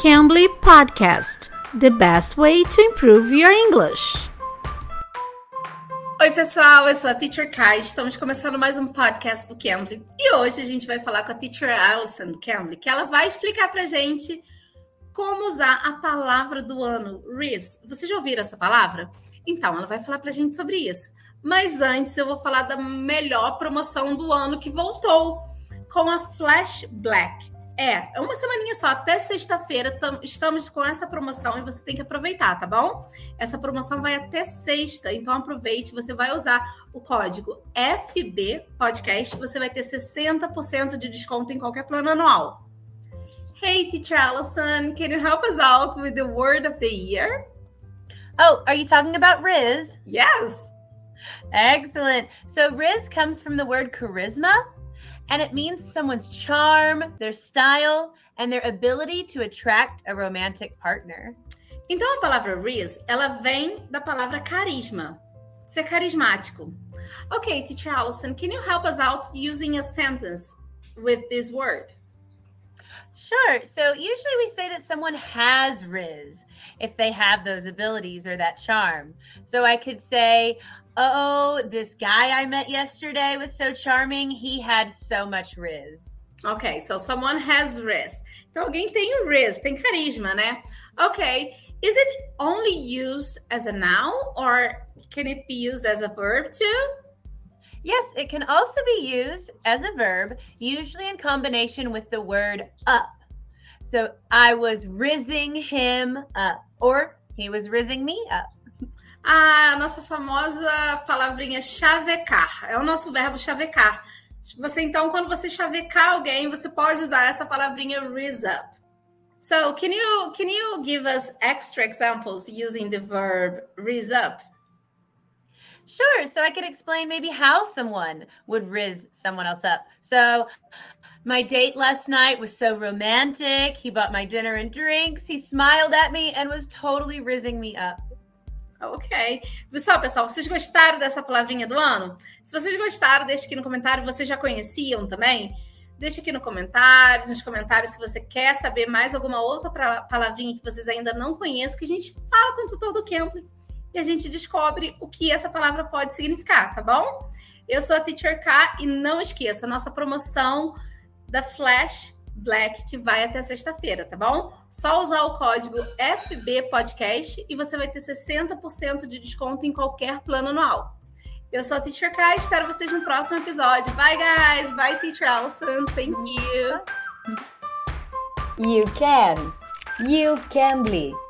Cambly Podcast The best way to improve your English. Oi, pessoal, eu sou a Teacher Kai. Estamos começando mais um podcast do Cambly. E hoje a gente vai falar com a Teacher Alison do Cambly, que ela vai explicar pra gente como usar a palavra do ano, Riz. Vocês já ouviram essa palavra? Então, ela vai falar pra gente sobre isso. Mas antes eu vou falar da melhor promoção do ano que voltou com a Flash Black. É, é uma semaninha só, até sexta-feira estamos com essa promoção e você tem que aproveitar, tá bom? Essa promoção vai até sexta, então aproveite, você vai usar o código FB Podcast, você vai ter 60% de desconto em qualquer plano anual. Hey, Teacher Allison, can you help us out with the word of the year? Oh, are you talking about Riz? Yes. Excellent. So Riz comes from the word charisma, and it means someone's charm, their style, and their ability to attract a romantic partner. Então a palavra Riz, ela vem da palavra carisma, ser carismático. Okay, teacher Allison, can you help us out using a sentence with this word? Sure. So usually we say that someone has Riz if they have those abilities or that charm. So I could say, Oh, this guy I met yesterday was so charming. He had so much Riz. Okay, so someone has Riz. Então alguém tem Riz, tem carisma, né? Okay. Is it only used as a noun or can it be used as a verb too? Yes, it can also be used as a verb, usually in combination with the word up. So I was rizzing him up, or he was rizzing me up. A nossa famosa palavrinha chavecar. É o nosso verbo chavecar. Você então, quando você chavecar alguém, você pode usar essa palavrinha raise up. So, can you can you give us extra examples using the verb raise up? Sure. So I could explain maybe how someone would riz someone else up. So my date last night was so romantic. He bought my dinner and drinks. He smiled at me and was totally rizzing me up. Ok. Pessoal, pessoal, vocês gostaram dessa palavrinha do ano? Se vocês gostaram, deixe aqui no comentário. Vocês já conheciam também? Deixe aqui no comentário, nos comentários, se você quer saber mais alguma outra palavrinha que vocês ainda não conhecem, que a gente fala com o tutor do Camp e a gente descobre o que essa palavra pode significar, tá bom? Eu sou a Teacher K e não esqueça, nossa promoção da Flash Black que vai até sexta-feira, tá bom? Só usar o código FB Podcast e você vai ter 60% de desconto em qualquer plano anual. Eu sou a Teacher Kai, espero vocês no próximo episódio. Bye, guys! Bye, Teacher Alison. Thank you. You can. You can be.